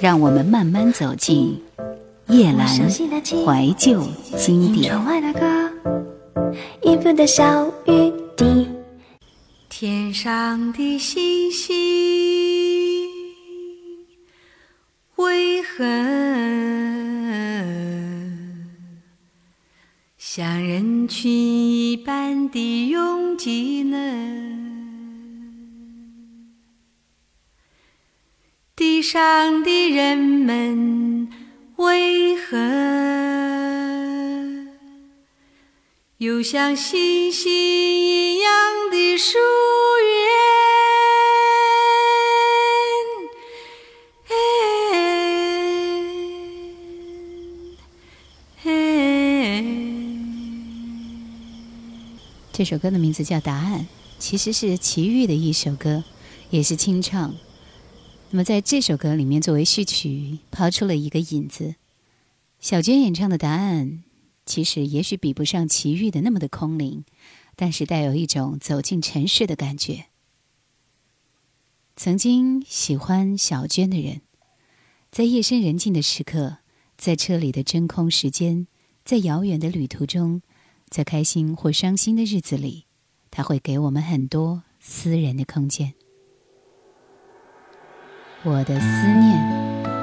让我们慢慢走进夜阑怀旧经典。天上的星星地上的人们为何又像星星一样的疏远？这首歌的名字叫《答案》，其实是齐豫的一首歌，也是清唱。那么，在这首歌里面，作为序曲，抛出了一个引子。小娟演唱的答案，其实也许比不上齐豫的那么的空灵，但是带有一种走进尘世的感觉。曾经喜欢小娟的人，在夜深人静的时刻，在车里的真空时间，在遥远的旅途中，在开心或伤心的日子里，他会给我们很多私人的空间。我的思念。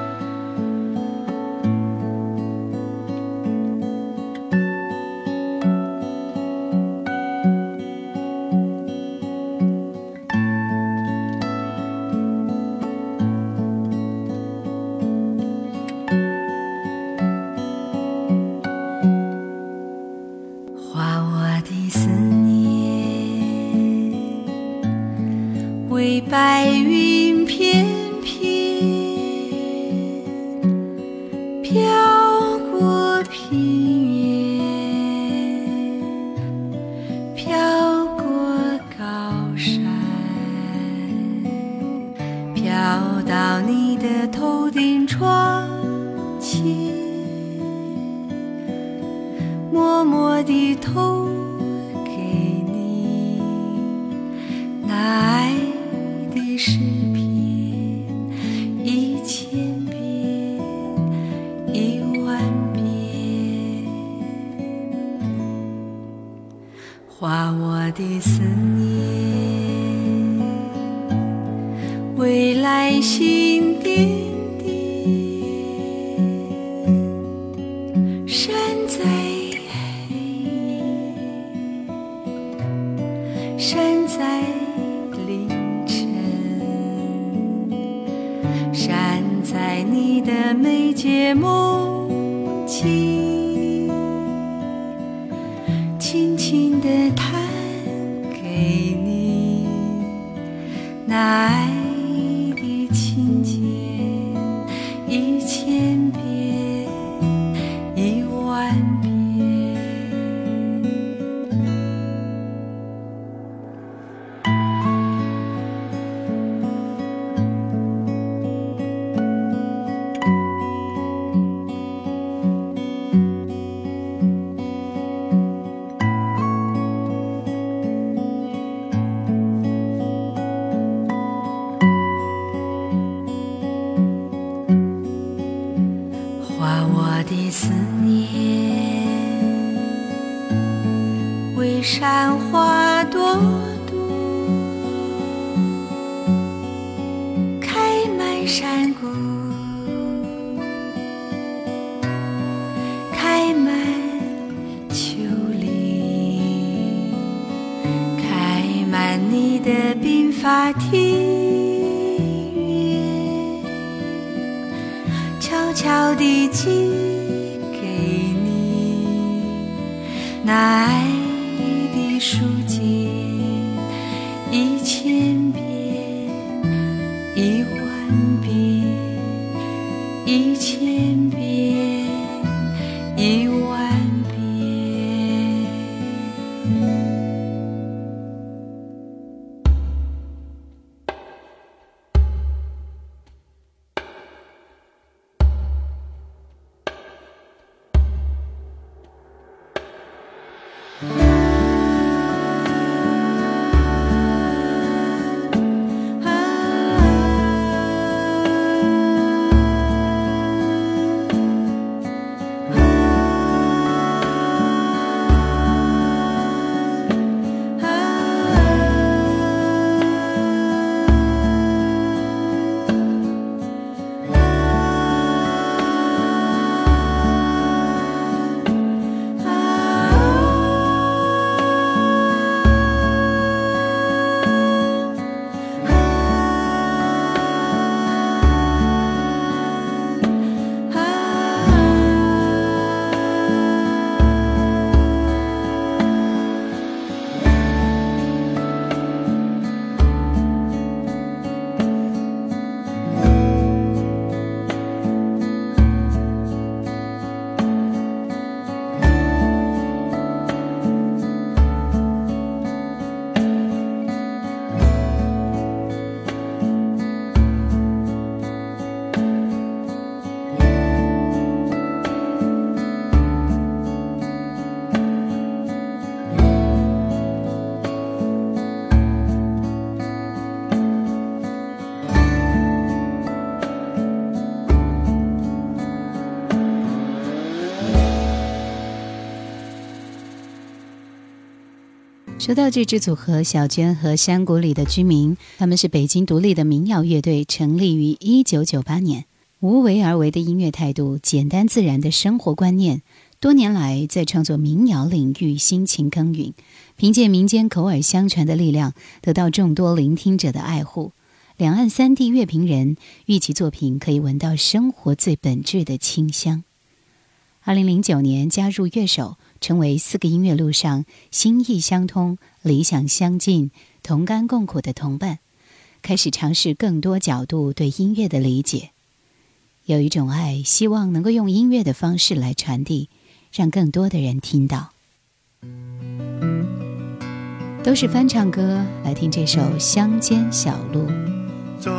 画我的思念，未来新的爱的书籍。说到这支组合，小娟和山谷里的居民，他们是北京独立的民谣乐队，成立于一九九八年。无为而为的音乐态度，简单自然的生活观念，多年来在创作民谣领域辛勤耕耘，凭借民间口耳相传的力量，得到众多聆听者的爱护。两岸三地乐评人誉其作品可以闻到生活最本质的清香。二零零九年加入乐手，成为四个音乐路上心意相通、理想相近、同甘共苦的同伴，开始尝试更多角度对音乐的理解。有一种爱，希望能够用音乐的方式来传递，让更多的人听到。都是翻唱歌，来听这首《乡间小路》。走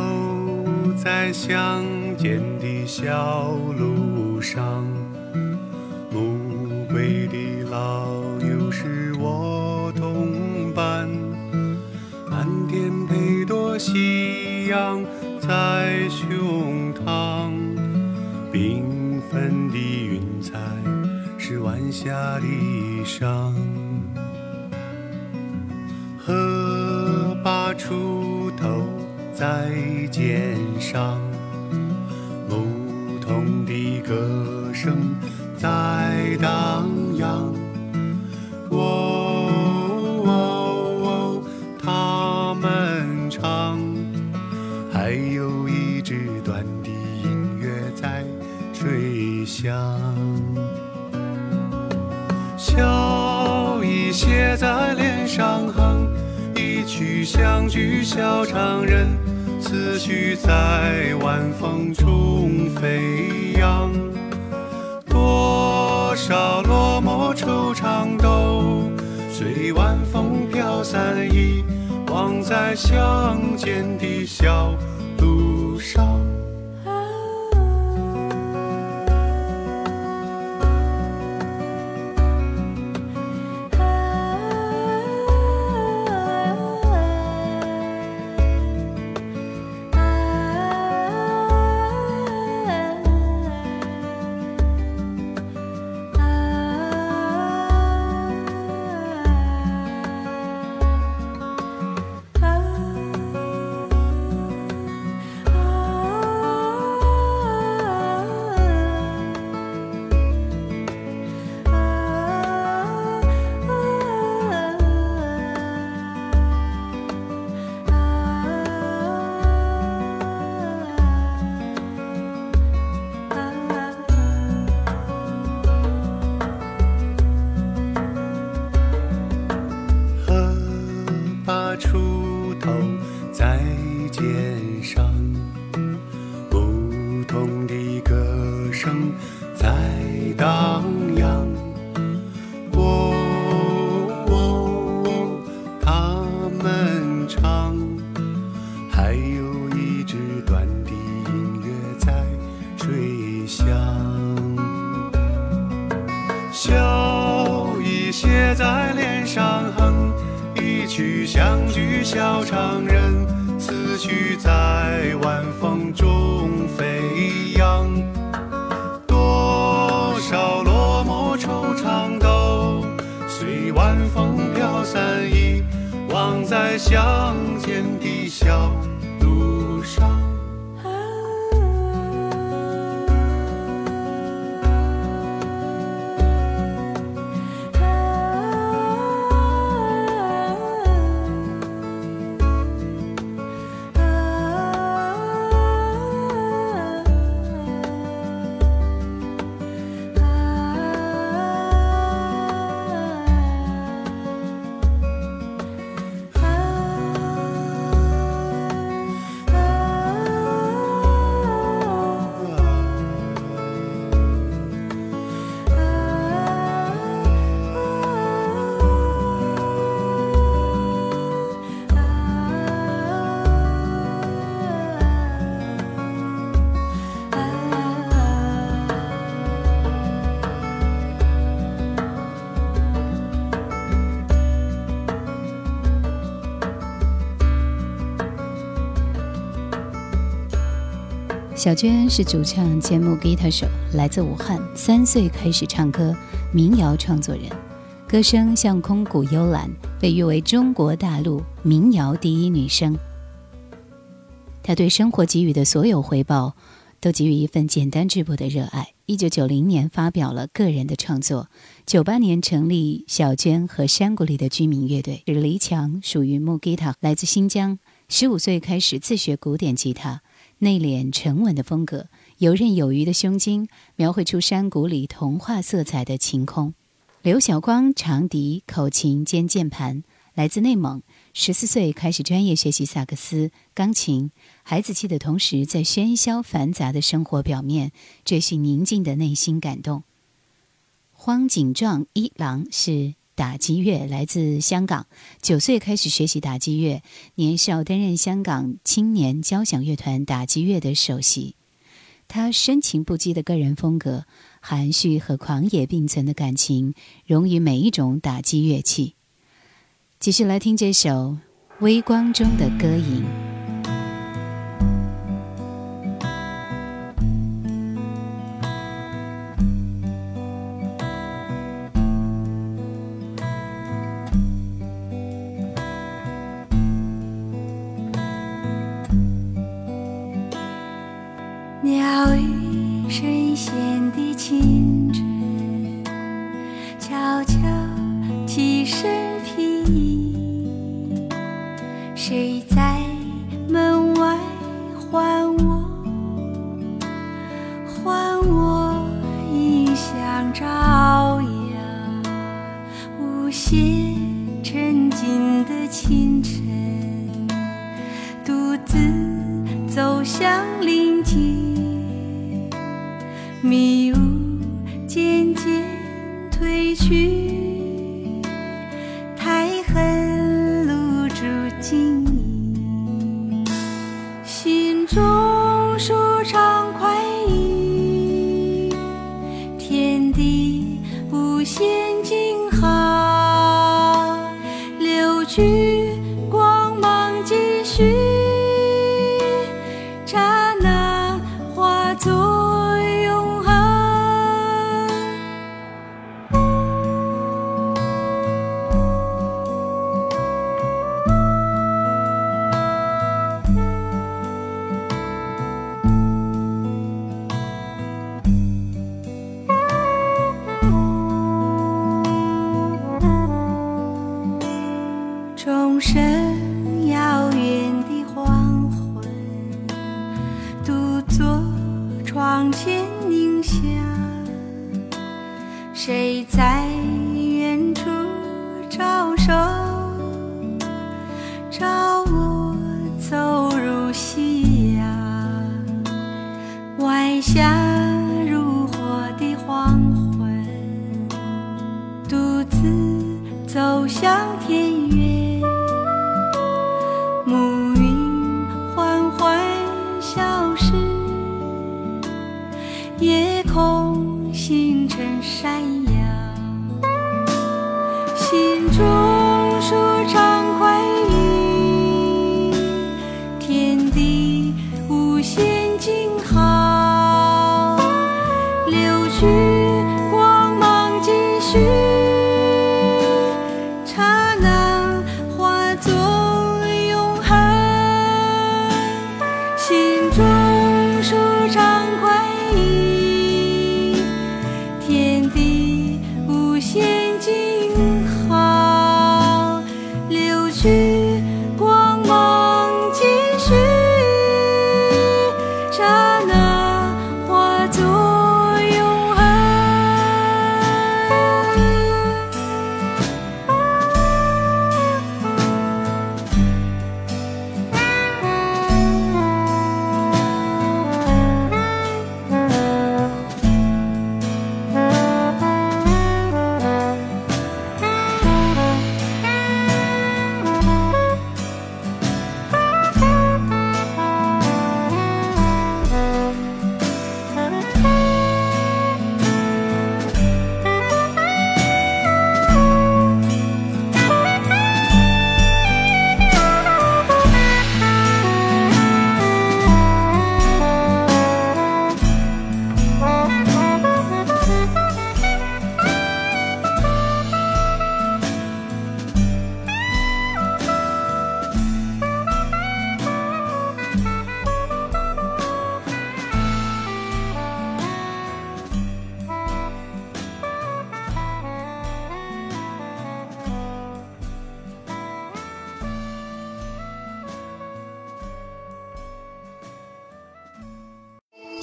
在乡间的小路上，归的老友是我同伴，蓝天配朵夕阳在胸膛，缤纷的云彩是晚霞的衣裳，荷把锄头。在肩上，牧童的歌声在荡漾。哦，他们唱，还有一支短笛音乐在吹响。笑意写在脸上，哼一曲相聚小唱人。思绪在晚风中飞在乡间的小小肠人思绪在晚风中飞扬。多少落寞惆怅都随晚风飘散遗忘在乡小娟是主唱兼木吉他手，来自武汉，三岁开始唱歌，民谣创作人，歌声像空谷幽兰，被誉为中国大陆民谣第一女声。她对生活给予的所有回报，都给予一份简单质朴的热爱。一九九零年发表了个人的创作，九八年成立小娟和山谷里的居民乐队。是黎强，属于木吉他，来自新疆。十五岁开始自学古典吉他，内敛沉稳的风格，游刃有余的胸襟，描绘出山谷里童话色彩的晴空。刘晓光，长笛、口琴兼键盘，来自内蒙。十四岁开始专业学习萨克斯、钢琴，孩子气的同时，在喧嚣繁杂的生活表面追寻宁静的内心感动。荒井壮一郎是打击乐，来自香港，九岁开始学习打击乐，年少担任香港青年交响乐团打击乐的首席。他深情不羁的个人风格，含蓄和狂野并存的感情，融于每一种打击乐器。继续来听这首《微光中的歌吟》。有些沉静的清晨，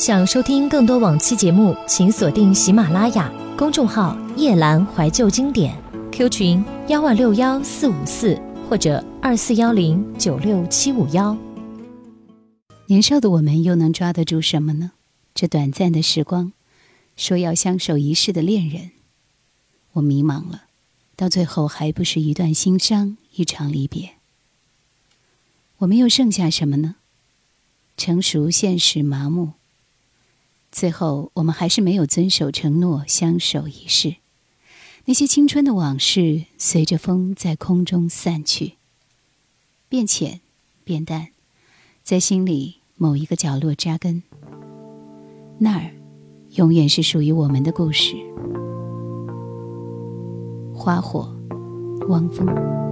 想收听更多往期节目，请锁定喜马拉雅公众号“夜阑怀旧经典 ”，Q 群幺二六幺四五四或者二四幺零九六七五幺。年少的我们又能抓得住什么呢？这短暂的时光，说要相守一世的恋人，我迷茫了，到最后还不是一段心伤，一场离别。我们又剩下什么呢？成熟、现实、麻木。最后，我们还是没有遵守承诺，相守一世。那些青春的往事，随着风在空中散去，变浅，变淡，在心里某一个角落扎根。那儿，永远是属于我们的故事。花火，汪峰。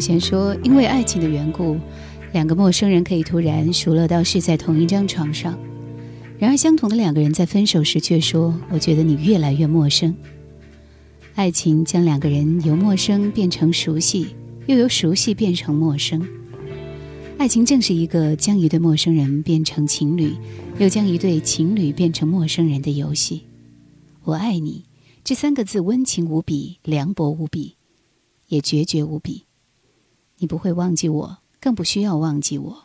贤说：“因为爱情的缘故，两个陌生人可以突然熟络到睡在同一张床上。然而，相同的两个人在分手时却说：‘我觉得你越来越陌生。’爱情将两个人由陌生变成熟悉，又由熟悉变成陌生。爱情正是一个将一对陌生人变成情侣，又将一对情侣变成陌生人的游戏。我爱你这三个字，温情无比，凉薄无比，也决绝无比。”你不会忘记我，更不需要忘记我。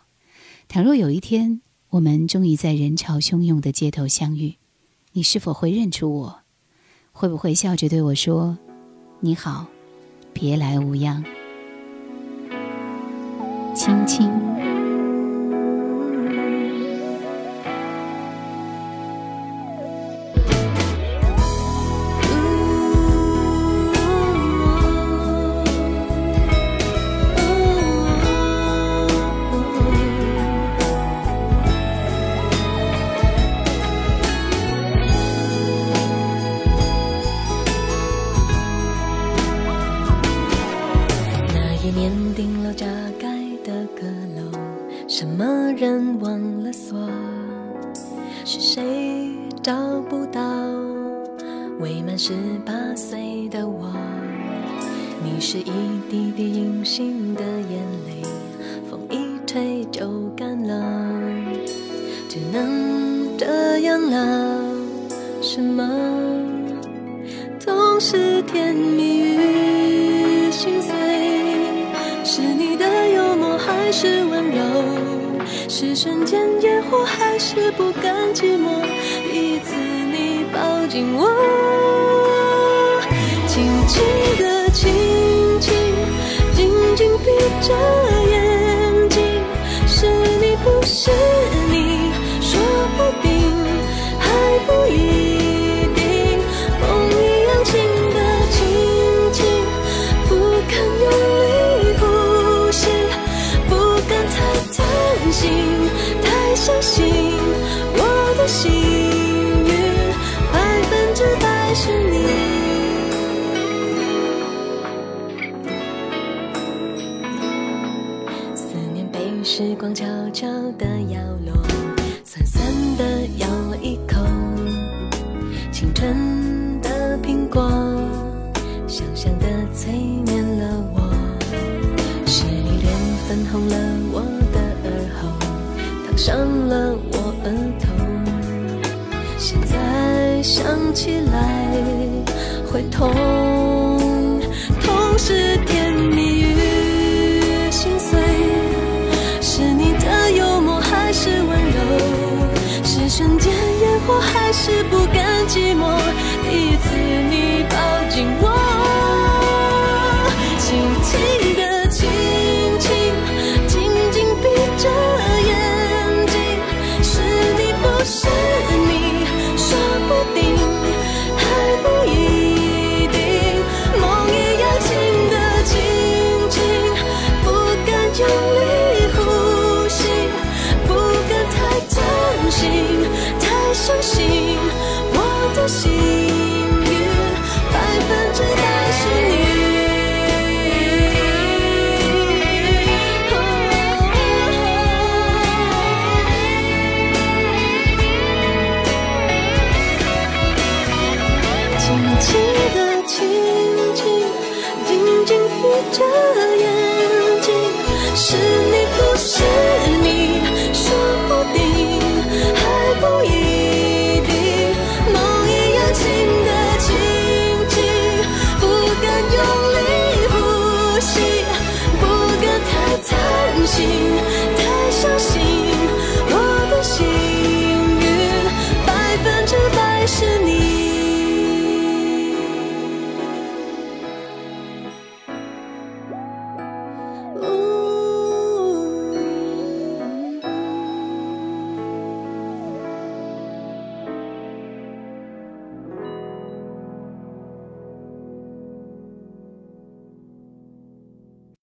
倘若有一天我们终于在人潮汹涌的街头相遇，你是否会认出我？会不会笑着对我说：“你好，别来无恙。”轻轻。新楼加盖的阁楼，什么人忘了锁？是谁找不到未满十八岁的我？你是一滴滴隐形的眼泪，风一吹就干了，只能这样了。什么？总是甜蜜。是温柔，是瞬间烟火，还是不甘寂寞？第一次你抱紧我，轻轻的，轻轻，紧紧闭着。我还是不的心。